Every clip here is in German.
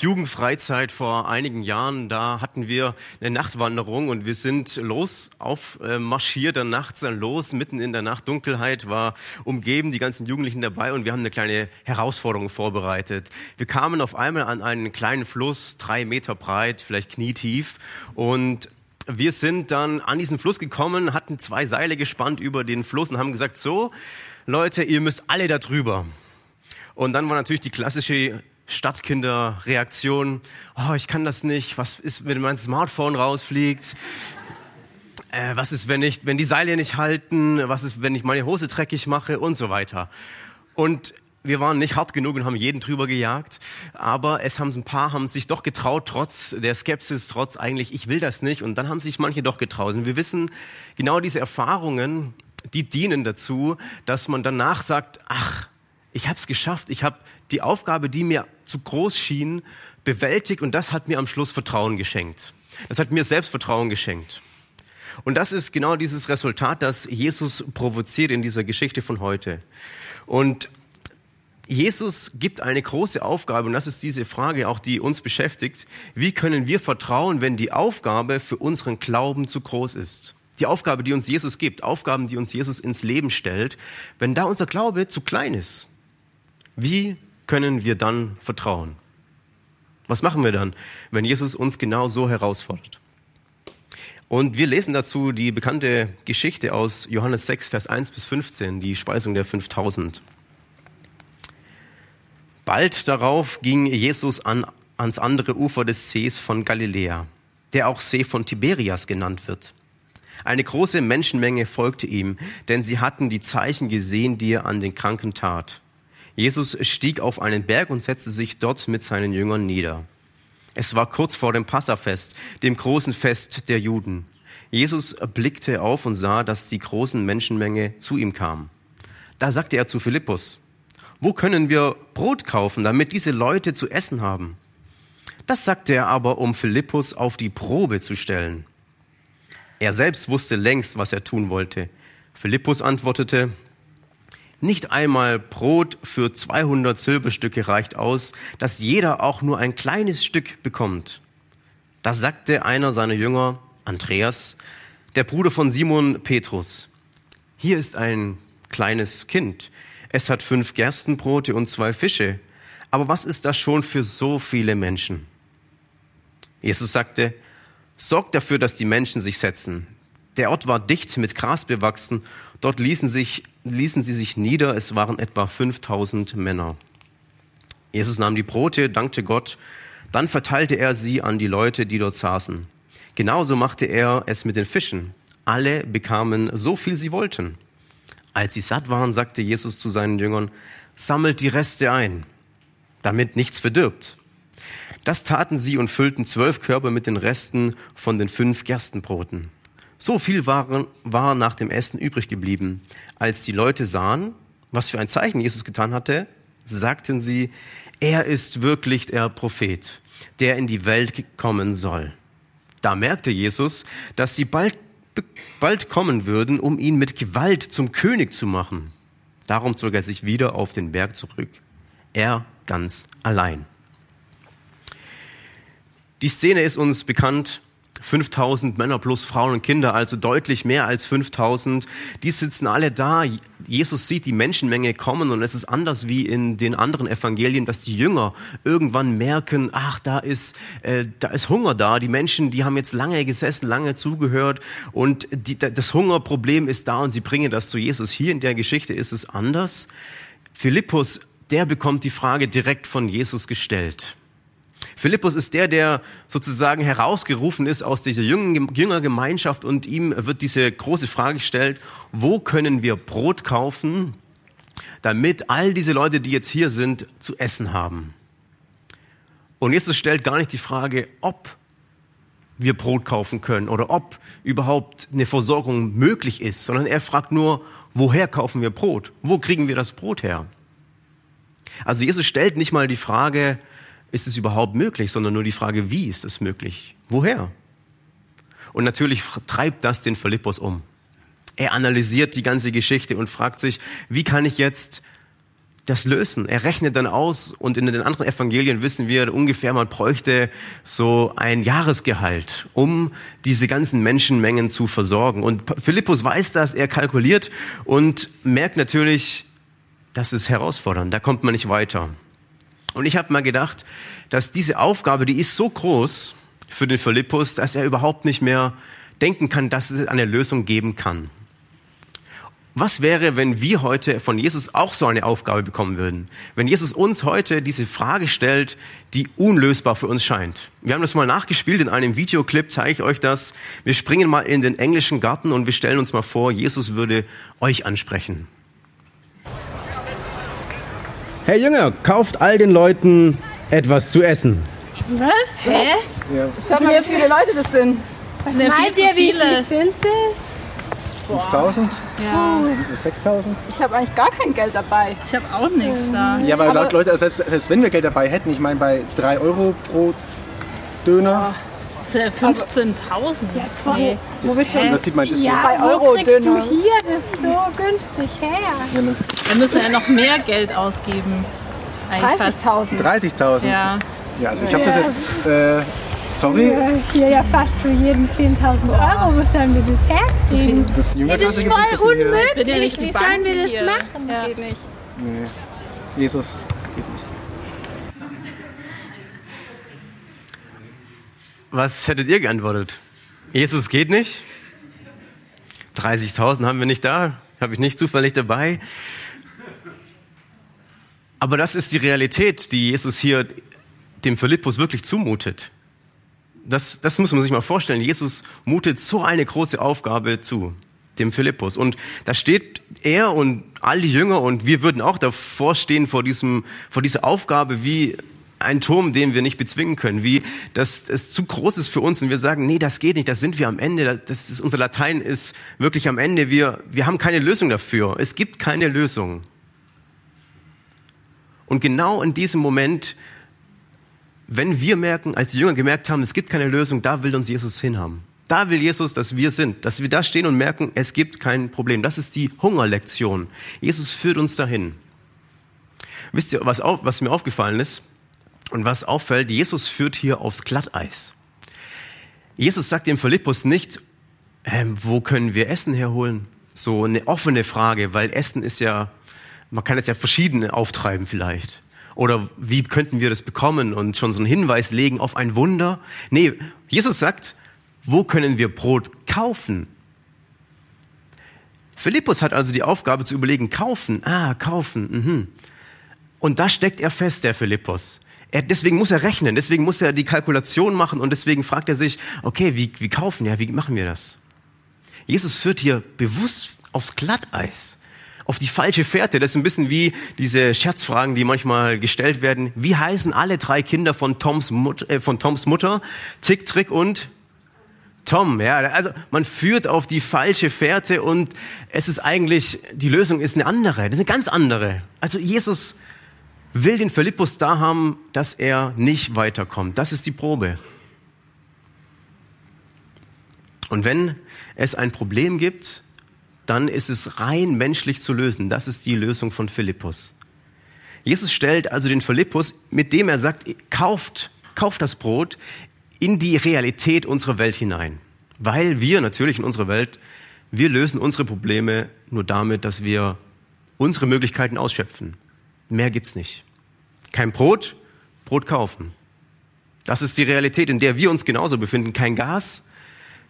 Jugendfreizeit vor einigen Jahren, da hatten wir eine Nachtwanderung und wir sind los, auf äh, dann nachts dann los, mitten in der Nacht, Dunkelheit war umgeben, die ganzen Jugendlichen dabei und wir haben eine kleine Herausforderung vorbereitet. Wir kamen auf einmal an einen kleinen Fluss, drei Meter breit, vielleicht knietief und wir sind dann an diesen Fluss gekommen, hatten zwei Seile gespannt über den Fluss und haben gesagt, so, Leute, ihr müsst alle da drüber. Und dann war natürlich die klassische Stadtkinderreaktion. Oh, ich kann das nicht. Was ist, wenn mein Smartphone rausfliegt? Äh, was ist, wenn ich, wenn die Seile nicht halten? Was ist, wenn ich meine Hose dreckig mache? Und so weiter. Und wir waren nicht hart genug und haben jeden drüber gejagt, aber es haben ein paar haben sich doch getraut, trotz der Skepsis, trotz eigentlich, ich will das nicht. Und dann haben sich manche doch getraut. Und wir wissen, genau diese Erfahrungen, die dienen dazu, dass man danach sagt, ach, ich habe es geschafft, ich habe die Aufgabe, die mir zu groß schien, bewältigt und das hat mir am Schluss Vertrauen geschenkt. Das hat mir Selbstvertrauen geschenkt. Und das ist genau dieses Resultat, das Jesus provoziert in dieser Geschichte von heute. Und Jesus gibt eine große Aufgabe und das ist diese Frage auch, die uns beschäftigt. Wie können wir vertrauen, wenn die Aufgabe für unseren Glauben zu groß ist? Die Aufgabe, die uns Jesus gibt, Aufgaben, die uns Jesus ins Leben stellt, wenn da unser Glaube zu klein ist. Wie können wir dann vertrauen? Was machen wir dann, wenn Jesus uns genau so herausfordert? Und wir lesen dazu die bekannte Geschichte aus Johannes 6, Vers 1 bis 15, die Speisung der 5000. Bald darauf ging Jesus an, ans andere Ufer des Sees von Galiläa, der auch See von Tiberias genannt wird. Eine große Menschenmenge folgte ihm, denn sie hatten die Zeichen gesehen, die er an den Kranken tat. Jesus stieg auf einen Berg und setzte sich dort mit seinen Jüngern nieder. Es war kurz vor dem Passafest, dem großen Fest der Juden. Jesus blickte auf und sah, dass die großen Menschenmenge zu ihm kam. Da sagte er zu Philippus, wo können wir Brot kaufen, damit diese Leute zu essen haben? Das sagte er aber, um Philippus auf die Probe zu stellen. Er selbst wusste längst, was er tun wollte. Philippus antwortete, nicht einmal Brot für 200 Silberstücke reicht aus, dass jeder auch nur ein kleines Stück bekommt. Da sagte einer seiner Jünger, Andreas, der Bruder von Simon Petrus, hier ist ein kleines Kind. Es hat fünf Gerstenbrote und zwei Fische. Aber was ist das schon für so viele Menschen? Jesus sagte, sorgt dafür, dass die Menschen sich setzen. Der Ort war dicht mit Gras bewachsen. Dort ließen, sich, ließen sie sich nieder. Es waren etwa 5000 Männer. Jesus nahm die Brote, dankte Gott. Dann verteilte er sie an die Leute, die dort saßen. Genauso machte er es mit den Fischen. Alle bekamen so viel sie wollten. Als sie satt waren, sagte Jesus zu seinen Jüngern, sammelt die Reste ein, damit nichts verdirbt. Das taten sie und füllten zwölf Körper mit den Resten von den fünf Gerstenbroten. So viel waren, war nach dem Essen übrig geblieben. Als die Leute sahen, was für ein Zeichen Jesus getan hatte, sagten sie, er ist wirklich der Prophet, der in die Welt kommen soll. Da merkte Jesus, dass sie bald, bald kommen würden, um ihn mit Gewalt zum König zu machen. Darum zog er sich wieder auf den Berg zurück. Er ganz allein. Die Szene ist uns bekannt 5000 Männer plus Frauen und Kinder, also deutlich mehr als 5000. Die sitzen alle da. Jesus sieht die Menschenmenge kommen und es ist anders wie in den anderen Evangelien, dass die Jünger irgendwann merken, ach, da ist, äh, da ist Hunger da. Die Menschen, die haben jetzt lange gesessen, lange zugehört und die, das Hungerproblem ist da und sie bringen das zu Jesus. Hier in der Geschichte ist es anders. Philippus, der bekommt die Frage direkt von Jesus gestellt. Philippus ist der, der sozusagen herausgerufen ist aus dieser Jüngergemeinschaft und ihm wird diese große Frage gestellt, wo können wir Brot kaufen, damit all diese Leute, die jetzt hier sind, zu essen haben. Und Jesus stellt gar nicht die Frage, ob wir Brot kaufen können oder ob überhaupt eine Versorgung möglich ist, sondern er fragt nur, woher kaufen wir Brot? Wo kriegen wir das Brot her? Also Jesus stellt nicht mal die Frage, ist es überhaupt möglich, sondern nur die Frage, wie ist es möglich? Woher? Und natürlich treibt das den Philippus um. Er analysiert die ganze Geschichte und fragt sich, wie kann ich jetzt das lösen? Er rechnet dann aus und in den anderen Evangelien wissen wir ungefähr, man bräuchte so ein Jahresgehalt, um diese ganzen Menschenmengen zu versorgen. Und Philippus weiß das, er kalkuliert und merkt natürlich, das ist herausfordernd, da kommt man nicht weiter. Und ich habe mal gedacht, dass diese Aufgabe, die ist so groß für den Philippus, dass er überhaupt nicht mehr denken kann, dass es eine Lösung geben kann. Was wäre, wenn wir heute von Jesus auch so eine Aufgabe bekommen würden? Wenn Jesus uns heute diese Frage stellt, die unlösbar für uns scheint. Wir haben das mal nachgespielt in einem Videoclip, zeige ich euch das. Wir springen mal in den englischen Garten und wir stellen uns mal vor, Jesus würde euch ansprechen. Herr Jünger, kauft all den Leuten etwas zu essen. Was? Hä? Ja. Schau mal, wie viele Leute das sind. Was sind ja viel zu viele. Wie viele sind das? 5000? Ja. 6000? Ich habe eigentlich gar kein Geld dabei. Ich habe auch nichts da. Ja, aber, aber Leute, also selbst, selbst wenn wir Geld dabei hätten, ich meine, bei 3 Euro pro Döner. Ja 15.000. Ja, nee. Das ist im Prinzip. Ja, wo Euro kriegst Döner. du hier das so günstig her? Da müssen wir ja noch mehr Geld ausgeben. 30.000. 30.000? Ja. ja. also ich habe das jetzt... Äh, sorry. Hier ja fast für jeden 10.000 Euro muss er wir das herziehen. Das, nee, das ist voll unmöglich. Wie sollen wir das machen? Ja. Geht nicht. Nee. Jesus. Was hättet ihr geantwortet? Jesus geht nicht? 30.000 haben wir nicht da, habe ich nicht zufällig dabei. Aber das ist die Realität, die Jesus hier dem Philippus wirklich zumutet. Das, das muss man sich mal vorstellen. Jesus mutet so eine große Aufgabe zu, dem Philippus. Und da steht er und all die Jünger und wir würden auch davor stehen vor, diesem, vor dieser Aufgabe wie ein Turm, den wir nicht bezwingen können, wie das, es zu groß ist für uns und wir sagen, nee, das geht nicht, da sind wir am Ende, das ist, unser Latein ist wirklich am Ende, wir, wir haben keine Lösung dafür. Es gibt keine Lösung. Und genau in diesem Moment, wenn wir merken, als Jünger gemerkt haben, es gibt keine Lösung, da will uns Jesus hinhaben. Da will Jesus, dass wir sind, dass wir da stehen und merken, es gibt kein Problem. Das ist die Hungerlektion. Jesus führt uns dahin. Wisst ihr, was, auf, was mir aufgefallen ist und was auffällt? Jesus führt hier aufs Glatteis. Jesus sagt dem Philippus nicht, ähm, wo können wir Essen herholen? So eine offene Frage, weil Essen ist ja, man kann jetzt ja verschiedene auftreiben vielleicht. Oder wie könnten wir das bekommen und schon so einen Hinweis legen auf ein Wunder? Nee, Jesus sagt, wo können wir Brot kaufen? Philippus hat also die Aufgabe zu überlegen, kaufen, ah, kaufen, mhm. Und da steckt er fest, der Philippus. Er, deswegen muss er rechnen, deswegen muss er die Kalkulation machen und deswegen fragt er sich, okay, wie, wie kaufen, ja, wie machen wir das? Jesus führt hier bewusst aufs Glatteis, auf die falsche Fährte. Das ist ein bisschen wie diese Scherzfragen, die manchmal gestellt werden. Wie heißen alle drei Kinder von Toms, Mut, äh, von Toms Mutter? Tick, Trick und Tom, ja, also man führt auf die falsche Fährte und es ist eigentlich, die Lösung ist eine andere, eine ganz andere. Also Jesus will den Philippus da haben, dass er nicht weiterkommt. Das ist die Probe. Und wenn es ein Problem gibt, dann ist es rein menschlich zu lösen. Das ist die Lösung von Philippus. Jesus stellt also den Philippus, mit dem er sagt, kauft, kauft das Brot in die Realität unserer Welt hinein. Weil wir natürlich in unserer Welt, wir lösen unsere Probleme nur damit, dass wir unsere Möglichkeiten ausschöpfen. Mehr gibt's nicht. Kein Brot, Brot kaufen. Das ist die Realität, in der wir uns genauso befinden. Kein Gas,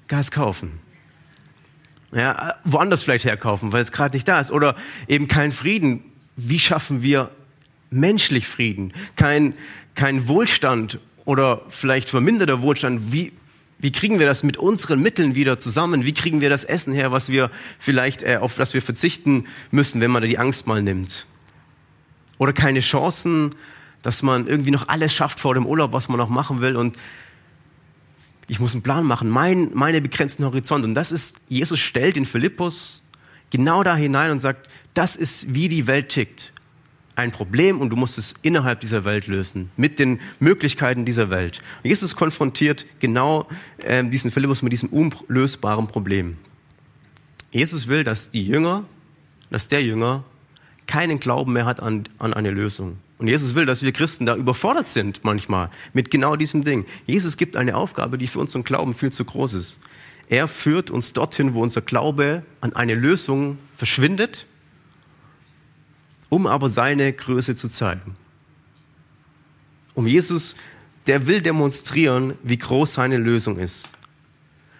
Gas kaufen. Ja, woanders vielleicht herkaufen, weil es gerade nicht da ist. Oder eben kein Frieden. Wie schaffen wir menschlich Frieden? Kein, kein Wohlstand oder vielleicht verminderter Wohlstand. Wie, wie kriegen wir das mit unseren Mitteln wieder zusammen? Wie kriegen wir das Essen her, was wir vielleicht, äh, auf das wir verzichten müssen, wenn man da die Angst mal nimmt? Oder keine Chancen, dass man irgendwie noch alles schafft vor dem Urlaub, was man noch machen will. Und Ich muss einen Plan machen, mein, meine begrenzten Horizont. Und das ist, Jesus stellt den Philippus genau da hinein und sagt, das ist, wie die Welt tickt. Ein Problem und du musst es innerhalb dieser Welt lösen, mit den Möglichkeiten dieser Welt. Und Jesus konfrontiert genau äh, diesen Philippus mit diesem unlösbaren Problem. Jesus will, dass die Jünger, dass der Jünger keinen Glauben mehr hat an, an eine Lösung. Und Jesus will, dass wir Christen da überfordert sind manchmal mit genau diesem Ding. Jesus gibt eine Aufgabe, die für unseren Glauben viel zu groß ist. Er führt uns dorthin, wo unser Glaube an eine Lösung verschwindet, um aber seine Größe zu zeigen. Um Jesus, der will demonstrieren, wie groß seine Lösung ist.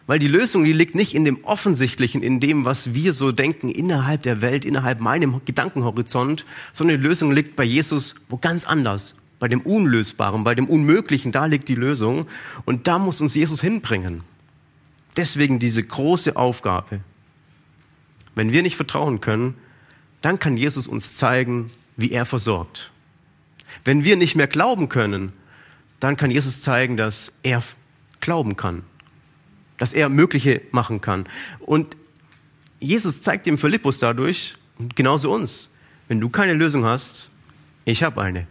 Weil die Lösung, die liegt nicht in dem Offensichtlichen, in dem, was wir so denken, innerhalb der Welt, innerhalb meinem Gedankenhorizont, sondern die Lösung liegt bei Jesus wo ganz anders. Bei dem Unlösbaren, bei dem Unmöglichen, da liegt die Lösung. Und da muss uns Jesus hinbringen. Deswegen diese große Aufgabe. Wenn wir nicht vertrauen können, dann kann Jesus uns zeigen, wie er versorgt. Wenn wir nicht mehr glauben können, dann kann Jesus zeigen, dass er glauben kann dass er Mögliche machen kann. Und Jesus zeigt dem Philippus dadurch, und genauso uns, wenn du keine Lösung hast, ich habe eine.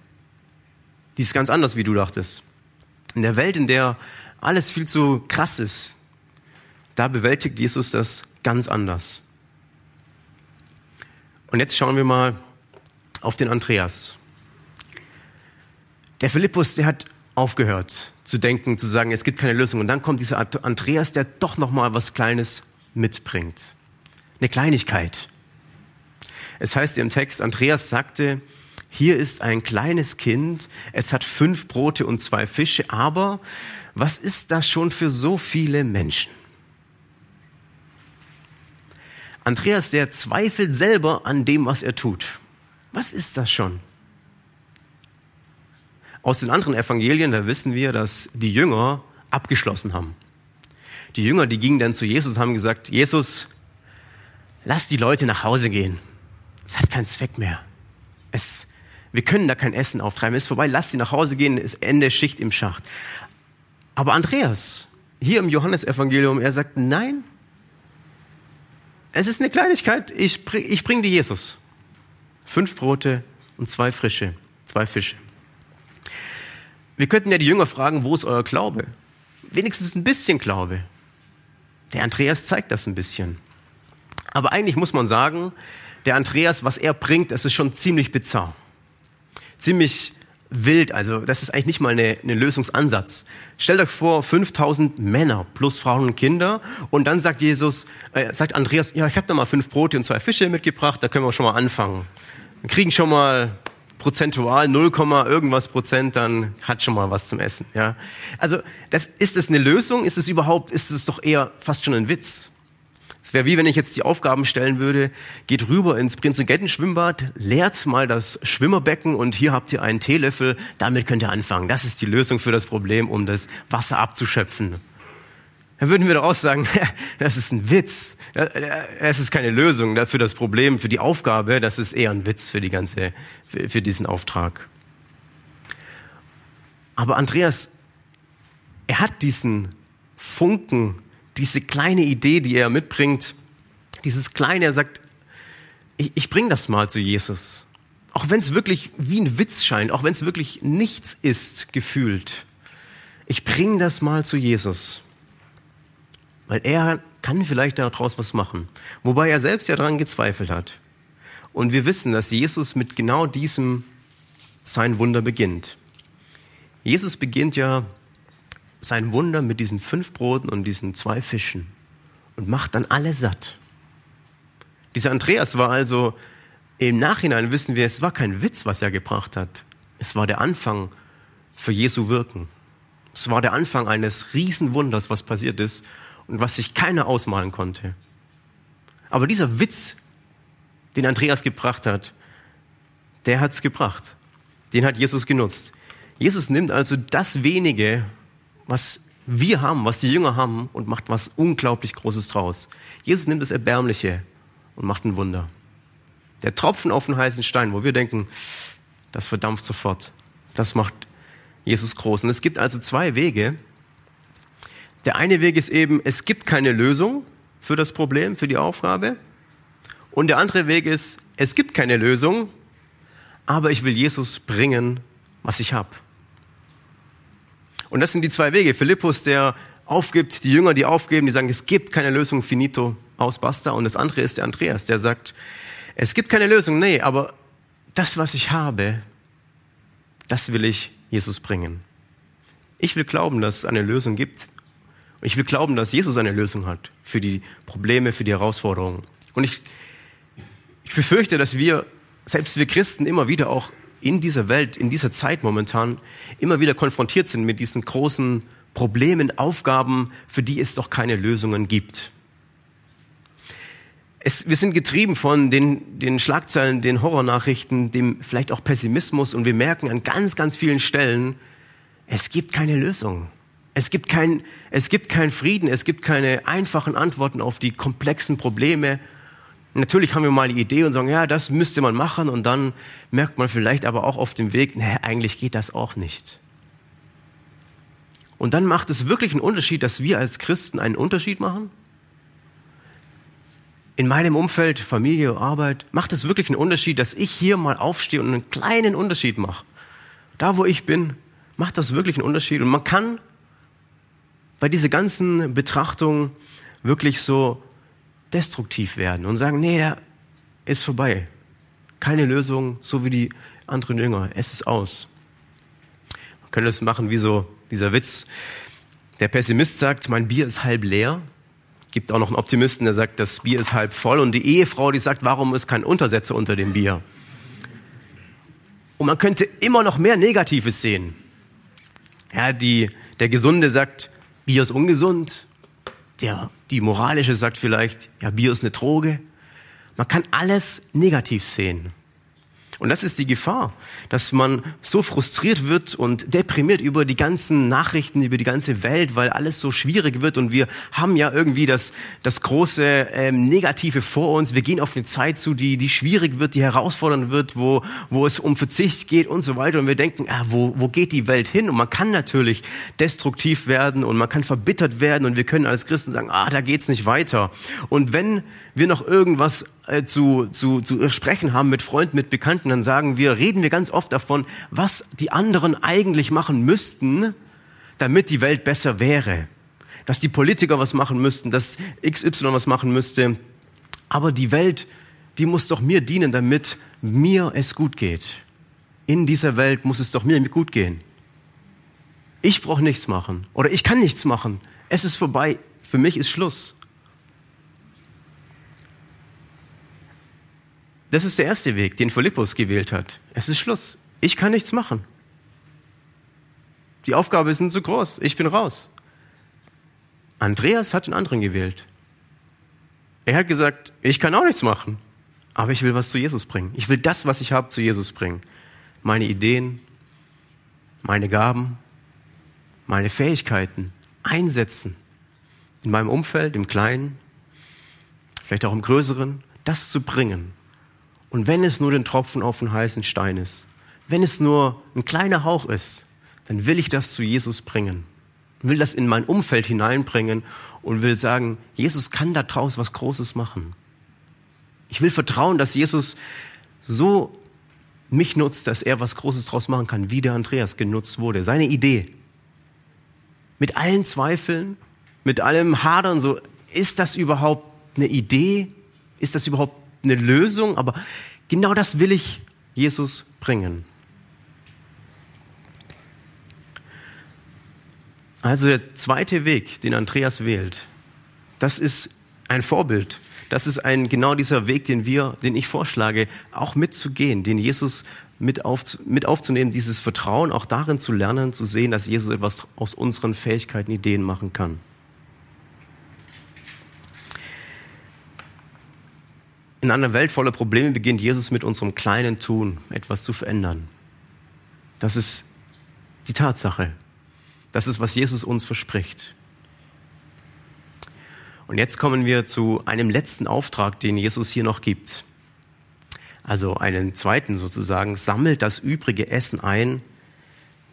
Die ist ganz anders, wie du dachtest. In der Welt, in der alles viel zu krass ist, da bewältigt Jesus das ganz anders. Und jetzt schauen wir mal auf den Andreas. Der Philippus, der hat aufgehört zu denken, zu sagen, es gibt keine Lösung. Und dann kommt dieser Andreas, der doch noch mal was Kleines mitbringt. Eine Kleinigkeit. Es heißt im Text, Andreas sagte, hier ist ein kleines Kind, es hat fünf Brote und zwei Fische, aber was ist das schon für so viele Menschen? Andreas, der zweifelt selber an dem, was er tut. Was ist das schon? Aus den anderen Evangelien, da wissen wir, dass die Jünger abgeschlossen haben. Die Jünger, die gingen dann zu Jesus haben gesagt, Jesus, lass die Leute nach Hause gehen. Es hat keinen Zweck mehr. Es, wir können da kein Essen auftreiben. Es ist vorbei, lass sie nach Hause gehen, ist Ende Schicht im Schacht. Aber Andreas, hier im Johannesevangelium, er sagt, nein, es ist eine Kleinigkeit, ich, ich bringe dir Jesus. Fünf Brote und zwei frische, zwei Fische. Wir könnten ja die Jünger fragen, wo ist euer Glaube? Wenigstens ein bisschen Glaube. Der Andreas zeigt das ein bisschen. Aber eigentlich muss man sagen, der Andreas, was er bringt, das ist schon ziemlich bizarr. Ziemlich wild, also das ist eigentlich nicht mal eine Lösungsansatz. Stellt euch vor, 5000 Männer plus Frauen und Kinder und dann sagt Jesus, äh, sagt Andreas, ja, ich habe da mal fünf Brote und zwei Fische mitgebracht, da können wir schon mal anfangen. Wir kriegen schon mal prozentual 0, irgendwas Prozent, dann hat schon mal was zum Essen. Ja, also das ist es eine Lösung? Ist es überhaupt? Ist es doch eher fast schon ein Witz? Es wäre wie wenn ich jetzt die Aufgaben stellen würde: Geht rüber ins Prinzengetten-Schwimmbad, leert mal das Schwimmerbecken und hier habt ihr einen Teelöffel. Damit könnt ihr anfangen. Das ist die Lösung für das Problem, um das Wasser abzuschöpfen. Dann würden wir doch auch sagen, das ist ein Witz. Es ist keine Lösung für das Problem, für die Aufgabe. Das ist eher ein Witz für die ganze, für diesen Auftrag. Aber Andreas, er hat diesen Funken, diese kleine Idee, die er mitbringt, dieses kleine, er sagt, ich, ich bringe das mal zu Jesus. Auch wenn es wirklich wie ein Witz scheint, auch wenn es wirklich nichts ist, gefühlt. Ich bringe das mal zu Jesus. Weil er kann vielleicht daraus was machen. Wobei er selbst ja daran gezweifelt hat. Und wir wissen, dass Jesus mit genau diesem sein Wunder beginnt. Jesus beginnt ja sein Wunder mit diesen fünf Broten und diesen zwei Fischen und macht dann alle satt. Dieser Andreas war also, im Nachhinein wissen wir, es war kein Witz, was er gebracht hat. Es war der Anfang für Jesu Wirken. Es war der Anfang eines Riesenwunders, was passiert ist und was sich keiner ausmalen konnte. Aber dieser Witz, den Andreas gebracht hat, der hat's gebracht. Den hat Jesus genutzt. Jesus nimmt also das wenige, was wir haben, was die Jünger haben und macht was unglaublich Großes draus. Jesus nimmt das Erbärmliche und macht ein Wunder. Der Tropfen auf den heißen Stein, wo wir denken, das verdampft sofort. Das macht Jesus groß. Und es gibt also zwei Wege, Der eine Weg ist eben, es gibt keine Lösung für das Problem, für die Aufgabe. Und der andere Weg ist, es gibt keine Lösung, aber ich will Jesus bringen, was ich habe. Und das sind die zwei Wege. Philippus, der aufgibt, die Jünger, die aufgeben, die sagen, es gibt keine Lösung, finito, aus, basta. Und das andere ist der Andreas, der sagt, es gibt keine Lösung, nee, aber das, was ich habe, das will ich Jesus bringen. Ich will glauben, dass es eine Lösung gibt. Ich will glauben, dass Jesus eine Lösung hat für die Probleme, für die Herausforderungen. Und ich, ich befürchte, dass wir, selbst wir Christen, immer wieder auch in dieser Welt, in dieser Zeit momentan, immer wieder konfrontiert sind mit diesen großen Problemen, Aufgaben, für die es doch keine Lösungen gibt. Es, wir sind getrieben von den, den Schlagzeilen, den Horrornachrichten, dem vielleicht auch Pessimismus und wir merken an ganz, ganz vielen Stellen, es gibt keine Lösung. Es gibt kein, es gibt keinen Frieden, es gibt keine einfachen Antworten auf die komplexen Probleme. Natürlich haben wir mal die Idee und sagen, ja, das müsste man machen und dann merkt man vielleicht aber auch auf dem Weg, nee, eigentlich geht das auch nicht. Und dann macht es wirklich einen Unterschied, dass wir als Christen einen Unterschied machen? in meinem Umfeld, Familie, Arbeit, macht es wirklich einen Unterschied, dass ich hier mal aufstehe und einen kleinen Unterschied mache. Da, wo ich bin, macht das wirklich einen Unterschied. Und man kann bei dieser ganzen Betrachtung wirklich so destruktiv werden und sagen, nee, da ist vorbei. Keine Lösung, so wie die anderen Jünger. Es ist aus. Man könnte es machen wie so dieser Witz. Der Pessimist sagt, mein Bier ist halb leer gibt auch noch einen Optimisten, der sagt, das Bier ist halb voll. Und die Ehefrau, die sagt, warum ist kein Untersetzer unter dem Bier? Und man könnte immer noch mehr Negatives sehen. Ja, die, der Gesunde sagt, Bier ist ungesund. Der, die Moralische sagt vielleicht, ja, Bier ist eine Droge. Man kann alles negativ sehen. Und das ist die Gefahr, dass man so frustriert wird und deprimiert über die ganzen Nachrichten, über die ganze Welt, weil alles so schwierig wird und wir haben ja irgendwie das, das große ähm, Negative vor uns. Wir gehen auf eine Zeit zu, die, die schwierig wird, die herausfordernd wird, wo, wo es um Verzicht geht und so weiter. Und wir denken, ah, wo, wo geht die Welt hin? Und man kann natürlich destruktiv werden und man kann verbittert werden und wir können als Christen sagen, ah, da geht's nicht weiter. Und wenn wir noch irgendwas äh, zu, zu, zu sprechen haben mit Freunden, mit Bekannten, dann sagen wir, reden wir ganz oft davon, was die anderen eigentlich machen müssten, damit die Welt besser wäre. Dass die Politiker was machen müssten, dass XY was machen müsste. Aber die Welt, die muss doch mir dienen, damit mir es gut geht. In dieser Welt muss es doch mir gut gehen. Ich brauche nichts machen oder ich kann nichts machen. Es ist vorbei. Für mich ist Schluss. Das ist der erste Weg, den Philippus gewählt hat. Es ist Schluss. Ich kann nichts machen. Die Aufgabe ist zu groß. Ich bin raus. Andreas hat den anderen gewählt. Er hat gesagt, ich kann auch nichts machen, aber ich will was zu Jesus bringen. Ich will das, was ich habe, zu Jesus bringen. Meine Ideen, meine Gaben, meine Fähigkeiten einsetzen. In meinem Umfeld, im Kleinen, vielleicht auch im Größeren, das zu bringen, und wenn es nur den Tropfen auf den heißen Stein ist, wenn es nur ein kleiner Hauch ist, dann will ich das zu Jesus bringen. Will das in mein Umfeld hineinbringen und will sagen, Jesus kann da draus was Großes machen. Ich will vertrauen, dass Jesus so mich nutzt, dass er was Großes draus machen kann, wie der Andreas genutzt wurde. Seine Idee. Mit allen Zweifeln, mit allem Hadern, so, ist das überhaupt eine Idee? Ist das überhaupt eine Lösung, aber genau das will ich Jesus bringen. Also der zweite Weg, den Andreas wählt, das ist ein Vorbild. Das ist ein, genau dieser Weg, den wir, den ich vorschlage, auch mitzugehen, den Jesus mit, auf, mit aufzunehmen, dieses Vertrauen auch darin zu lernen, zu sehen, dass Jesus etwas aus unseren Fähigkeiten, Ideen machen kann. In einer Welt voller Probleme beginnt Jesus mit unserem kleinen Tun etwas zu verändern. Das ist die Tatsache. Das ist, was Jesus uns verspricht. Und jetzt kommen wir zu einem letzten Auftrag, den Jesus hier noch gibt. Also einen zweiten sozusagen, sammelt das übrige Essen ein,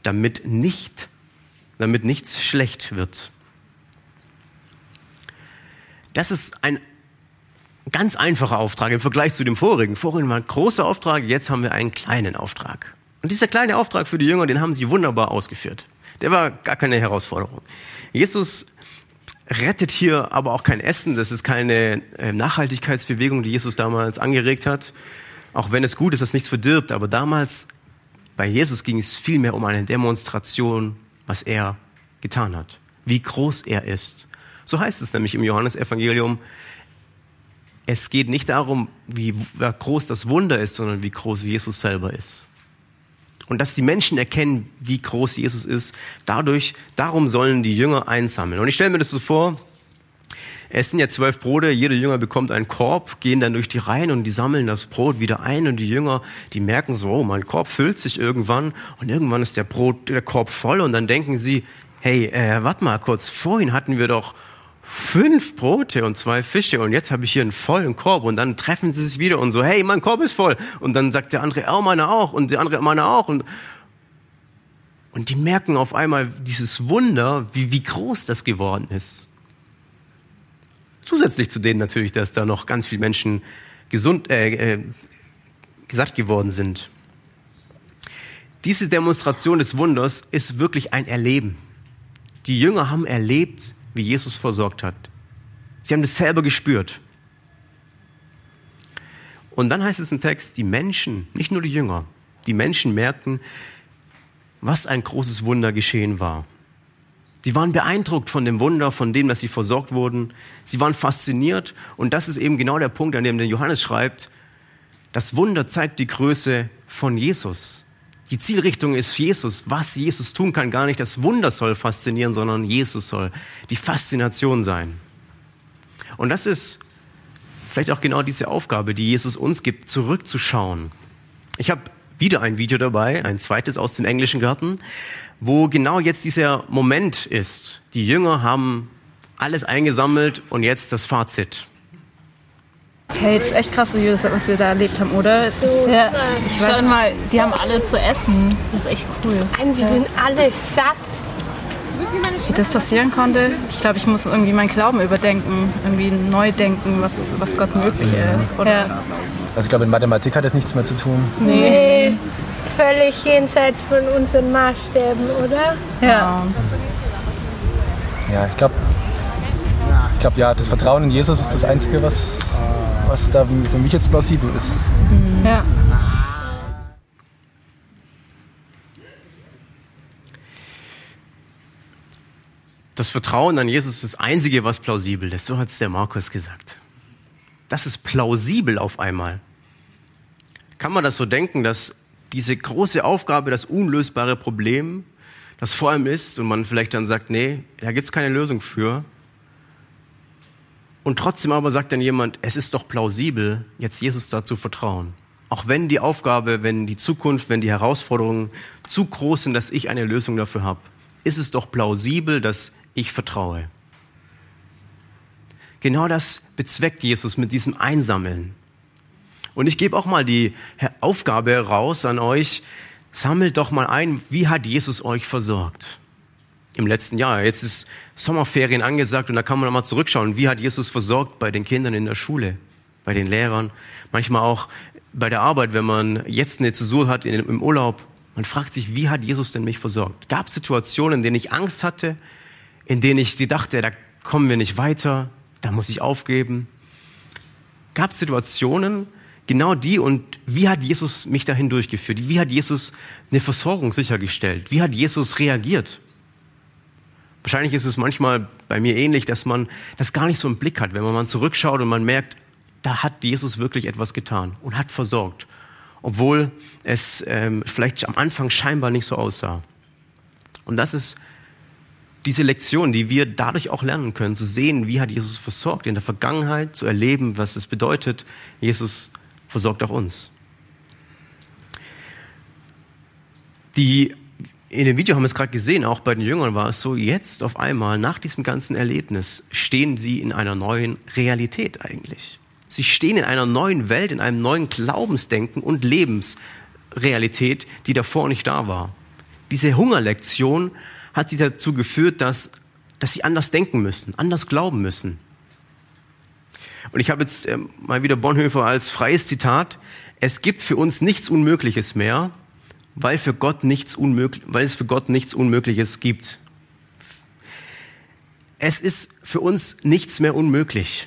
damit nicht, damit nichts schlecht wird. Das ist ein ganz einfacher Auftrag im Vergleich zu dem vorigen. Vorhin war ein großer Auftrag, jetzt haben wir einen kleinen Auftrag. Und dieser kleine Auftrag für die Jünger, den haben sie wunderbar ausgeführt. Der war gar keine Herausforderung. Jesus rettet hier aber auch kein Essen. Das ist keine äh, Nachhaltigkeitsbewegung, die Jesus damals angeregt hat. Auch wenn es gut ist, dass nichts verdirbt. Aber damals bei Jesus ging es vielmehr um eine Demonstration, was er getan hat. Wie groß er ist. So heißt es nämlich im Johannesevangelium. Es geht nicht darum, wie groß das Wunder ist, sondern wie groß Jesus selber ist. Und dass die Menschen erkennen, wie groß Jesus ist, dadurch, darum sollen die Jünger einsammeln. Und ich stelle mir das so vor, es sind ja zwölf Brote, jeder Jünger bekommt einen Korb, gehen dann durch die Reihen und die sammeln das Brot wieder ein und die Jünger, die merken so, oh, mein Korb füllt sich irgendwann und irgendwann ist der Brot, der Korb voll und dann denken sie, hey, äh, warte mal kurz, vorhin hatten wir doch fünf Brote und zwei Fische und jetzt habe ich hier einen vollen Korb und dann treffen sie sich wieder und so, hey, mein Korb ist voll. Und dann sagt der andere, oh, meiner auch und der andere, meiner auch. Und, und die merken auf einmal dieses Wunder, wie, wie groß das geworden ist. Zusätzlich zu denen natürlich, dass da noch ganz viele Menschen gesund, äh, äh, gesagt geworden sind. Diese Demonstration des Wunders ist wirklich ein Erleben. Die Jünger haben erlebt, wie Jesus versorgt hat. Sie haben das selber gespürt. Und dann heißt es im Text, die Menschen, nicht nur die Jünger, die Menschen merkten, was ein großes Wunder geschehen war. Sie waren beeindruckt von dem Wunder, von dem, dass sie versorgt wurden. Sie waren fasziniert. Und das ist eben genau der Punkt, an dem der Johannes schreibt, das Wunder zeigt die Größe von Jesus. Die Zielrichtung ist Jesus. Was Jesus tun kann, gar nicht das Wunder soll faszinieren, sondern Jesus soll die Faszination sein. Und das ist vielleicht auch genau diese Aufgabe, die Jesus uns gibt, zurückzuschauen. Ich habe wieder ein Video dabei, ein zweites aus dem englischen Garten, wo genau jetzt dieser Moment ist. Die Jünger haben alles eingesammelt und jetzt das Fazit. Hey, das ist echt krass, was wir da erlebt haben, oder? Ja, Ich Schau mal, die haben alle zu essen. Das ist echt cool. Nein, die sind alle satt. Wie das passieren konnte, ich glaube, ich muss irgendwie meinen Glauben überdenken, irgendwie neu denken, was, was Gott möglich ist. Oder? Ja. Also ich glaube, in Mathematik hat das nichts mehr zu tun. Nee, völlig jenseits von unseren Maßstäben, oder? Ja. Ja, ich glaube, ich glaube, ja, das Vertrauen in Jesus ist das Einzige, was, was da für mich jetzt plausibel ist. ja. Das Vertrauen an Jesus ist das Einzige, was plausibel ist. So hat es der Markus gesagt. Das ist plausibel auf einmal. Kann man das so denken, dass diese große Aufgabe, das unlösbare Problem, das vor allem ist und man vielleicht dann sagt, nee, da gibt's keine Lösung für. Und trotzdem aber sagt dann jemand, es ist doch plausibel, jetzt Jesus da zu vertrauen. Auch wenn die Aufgabe, wenn die Zukunft, wenn die Herausforderungen zu groß sind, dass ich eine Lösung dafür habe, ist es doch plausibel, dass ich vertraue. Genau das bezweckt Jesus mit diesem Einsammeln. Und ich gebe auch mal die Aufgabe raus an euch, sammelt doch mal ein, wie hat Jesus euch versorgt? Im letzten Jahr. Jetzt ist Sommerferien angesagt und da kann man mal zurückschauen, wie hat Jesus versorgt bei den Kindern in der Schule, bei den Lehrern, manchmal auch bei der Arbeit, wenn man jetzt eine Zäsur hat im Urlaub. Man fragt sich, wie hat Jesus denn mich versorgt? Gab es Situationen, in denen ich Angst hatte, in denen ich dachte, da kommen wir nicht weiter, da muss ich aufgeben? Gab es Situationen, genau die und wie hat Jesus mich dahin durchgeführt? Wie hat Jesus eine Versorgung sichergestellt? Wie hat Jesus reagiert? Wahrscheinlich ist es manchmal bei mir ähnlich, dass man das gar nicht so im Blick hat, wenn man mal zurückschaut und man merkt, da hat Jesus wirklich etwas getan und hat versorgt, obwohl es ähm, vielleicht am Anfang scheinbar nicht so aussah. Und das ist diese Lektion, die wir dadurch auch lernen können, zu sehen, wie hat Jesus versorgt in der Vergangenheit, zu erleben, was es bedeutet, Jesus versorgt auch uns. Die, in dem Video haben wir es gerade gesehen, auch bei den Jüngern war es so, jetzt auf einmal, nach diesem ganzen Erlebnis, stehen sie in einer neuen Realität eigentlich. Sie stehen in einer neuen Welt, in einem neuen Glaubensdenken und Lebensrealität, die davor nicht da war. Diese Hungerlektion hat sie dazu geführt, dass, dass sie anders denken müssen, anders glauben müssen. Und ich habe jetzt äh, mal wieder Bonhoeffer als freies Zitat. Es gibt für uns nichts Unmögliches mehr, weil, für Gott nichts unmöglich, weil es für Gott nichts Unmögliches gibt. Es ist für uns nichts mehr unmöglich.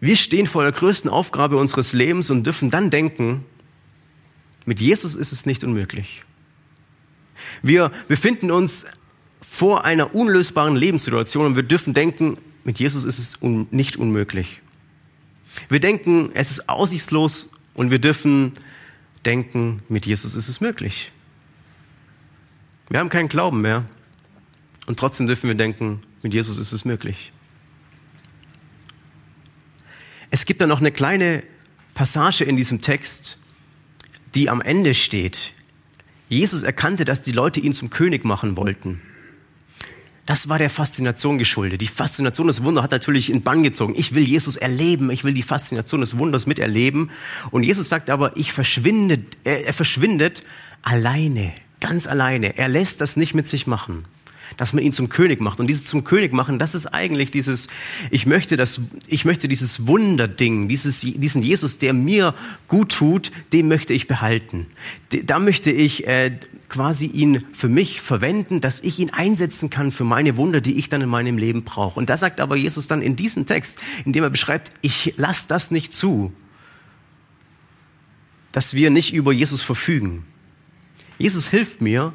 Wir stehen vor der größten Aufgabe unseres Lebens und dürfen dann denken, mit Jesus ist es nicht unmöglich. Wir befinden uns vor einer unlösbaren Lebenssituation und wir dürfen denken, mit Jesus ist es un nicht unmöglich. Wir denken, es ist aussichtslos und wir dürfen denken, mit Jesus ist es möglich. Wir haben keinen Glauben mehr und trotzdem dürfen wir denken, mit Jesus ist es möglich. Es gibt da noch eine kleine Passage in diesem Text, die am Ende steht. Jesus erkannte, dass die Leute ihn zum König machen wollten. Das war der Faszination geschuldet. Die Faszination des Wunders hat natürlich in Bann gezogen. Ich will Jesus erleben. Ich will die Faszination des Wunders miterleben. Und Jesus sagt aber, ich verschwinde, er, er verschwindet alleine, ganz alleine. Er lässt das nicht mit sich machen dass man ihn zum König macht. Und dieses zum König machen, das ist eigentlich dieses, ich möchte das, ich möchte dieses Wunderding, dieses, diesen Jesus, der mir gut tut, den möchte ich behalten. Da möchte ich äh, quasi ihn für mich verwenden, dass ich ihn einsetzen kann für meine Wunder, die ich dann in meinem Leben brauche. Und da sagt aber Jesus dann in diesem Text, in dem er beschreibt, ich lasse das nicht zu, dass wir nicht über Jesus verfügen. Jesus hilft mir,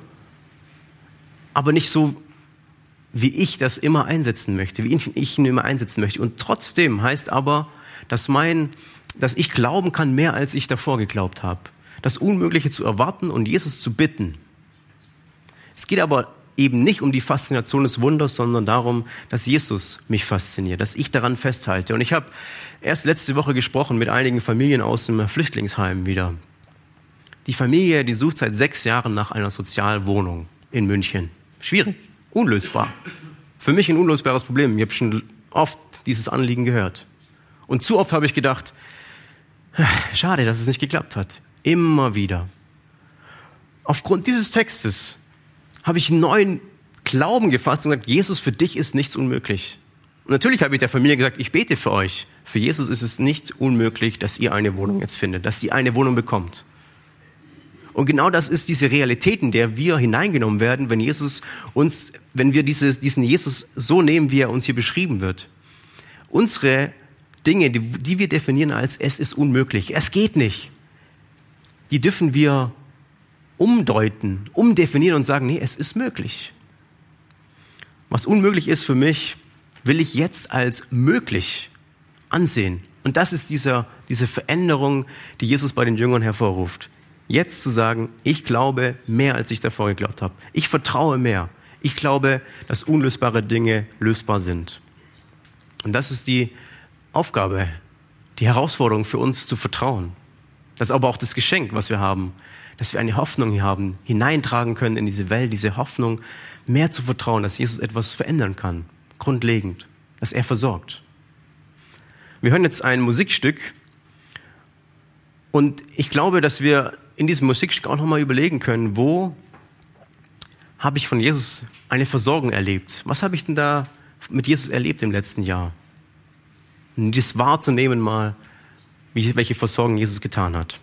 aber nicht so, wie ich das immer einsetzen möchte, wie ich ihn immer einsetzen möchte. Und trotzdem heißt aber, dass mein, dass ich glauben kann mehr, als ich davor geglaubt habe. Das Unmögliche zu erwarten und Jesus zu bitten. Es geht aber eben nicht um die Faszination des Wunders, sondern darum, dass Jesus mich fasziniert, dass ich daran festhalte. Und ich habe erst letzte Woche gesprochen mit einigen Familien aus dem Flüchtlingsheim wieder. Die Familie, die sucht seit sechs Jahren nach einer Sozialwohnung in München. Schwierig, unlösbar. Für mich ein unlösbares Problem. Ich habe schon oft dieses Anliegen gehört. Und zu oft habe ich gedacht, schade, dass es nicht geklappt hat. Immer wieder. Aufgrund dieses Textes habe ich einen neuen Glauben gefasst und gesagt, Jesus, für dich ist nichts unmöglich. Und natürlich habe ich der Familie gesagt, ich bete für euch. Für Jesus ist es nicht unmöglich, dass ihr eine Wohnung jetzt findet, dass ihr eine Wohnung bekommt. Und genau das ist diese Realität, in der wir hineingenommen werden, wenn Jesus uns, wenn wir dieses, diesen Jesus so nehmen, wie er uns hier beschrieben wird. Unsere Dinge, die, die wir definieren als es ist unmöglich, es geht nicht, die dürfen wir umdeuten, umdefinieren und sagen, nee, es ist möglich. Was unmöglich ist für mich, will ich jetzt als möglich ansehen. Und das ist dieser, diese Veränderung, die Jesus bei den Jüngern hervorruft. Jetzt zu sagen, ich glaube mehr, als ich davor geglaubt habe. Ich vertraue mehr. Ich glaube, dass unlösbare Dinge lösbar sind. Und das ist die Aufgabe, die Herausforderung für uns zu vertrauen. Das ist aber auch das Geschenk, was wir haben, dass wir eine Hoffnung haben, hineintragen können in diese Welt, diese Hoffnung, mehr zu vertrauen, dass Jesus etwas verändern kann, grundlegend, dass er versorgt. Wir hören jetzt ein Musikstück und ich glaube, dass wir in diesem Musikstück auch nochmal überlegen können, wo habe ich von Jesus eine Versorgung erlebt? Was habe ich denn da mit Jesus erlebt im letzten Jahr? Und das wahrzunehmen mal, welche Versorgung Jesus getan hat.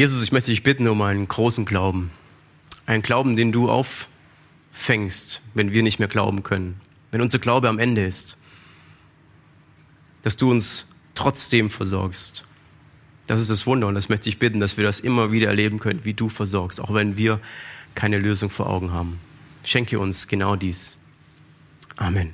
Jesus, ich möchte dich bitten um einen großen Glauben. Ein Glauben, den du auffängst, wenn wir nicht mehr glauben können, wenn unser Glaube am Ende ist. Dass du uns trotzdem versorgst. Das ist das Wunder und das möchte ich bitten, dass wir das immer wieder erleben können, wie du versorgst, auch wenn wir keine Lösung vor Augen haben. Schenke uns genau dies. Amen.